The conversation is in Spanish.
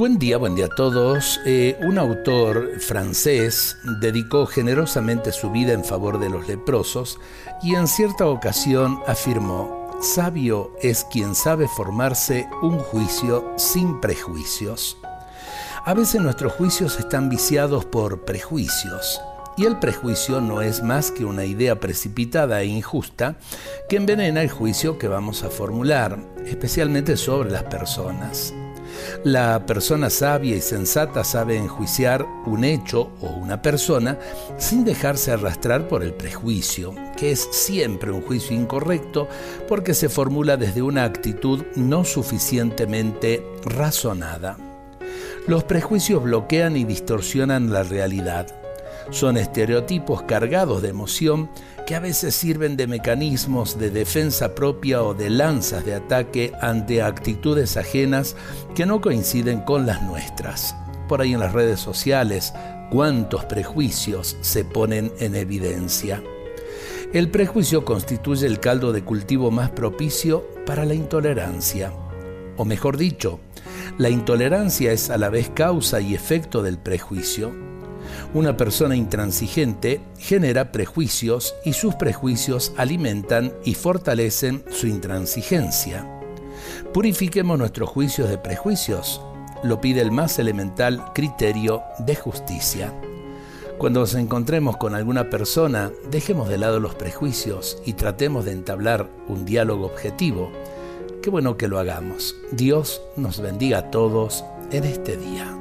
Buen día, buen día a todos. Eh, un autor francés dedicó generosamente su vida en favor de los leprosos y en cierta ocasión afirmó, sabio es quien sabe formarse un juicio sin prejuicios. A veces nuestros juicios están viciados por prejuicios y el prejuicio no es más que una idea precipitada e injusta que envenena el juicio que vamos a formular, especialmente sobre las personas. La persona sabia y sensata sabe enjuiciar un hecho o una persona sin dejarse arrastrar por el prejuicio, que es siempre un juicio incorrecto porque se formula desde una actitud no suficientemente razonada. Los prejuicios bloquean y distorsionan la realidad. Son estereotipos cargados de emoción que a veces sirven de mecanismos de defensa propia o de lanzas de ataque ante actitudes ajenas que no coinciden con las nuestras. Por ahí en las redes sociales, cuántos prejuicios se ponen en evidencia. El prejuicio constituye el caldo de cultivo más propicio para la intolerancia. O mejor dicho, la intolerancia es a la vez causa y efecto del prejuicio. Una persona intransigente genera prejuicios y sus prejuicios alimentan y fortalecen su intransigencia. Purifiquemos nuestros juicios de prejuicios, lo pide el más elemental criterio de justicia. Cuando nos encontremos con alguna persona, dejemos de lado los prejuicios y tratemos de entablar un diálogo objetivo. Qué bueno que lo hagamos. Dios nos bendiga a todos en este día.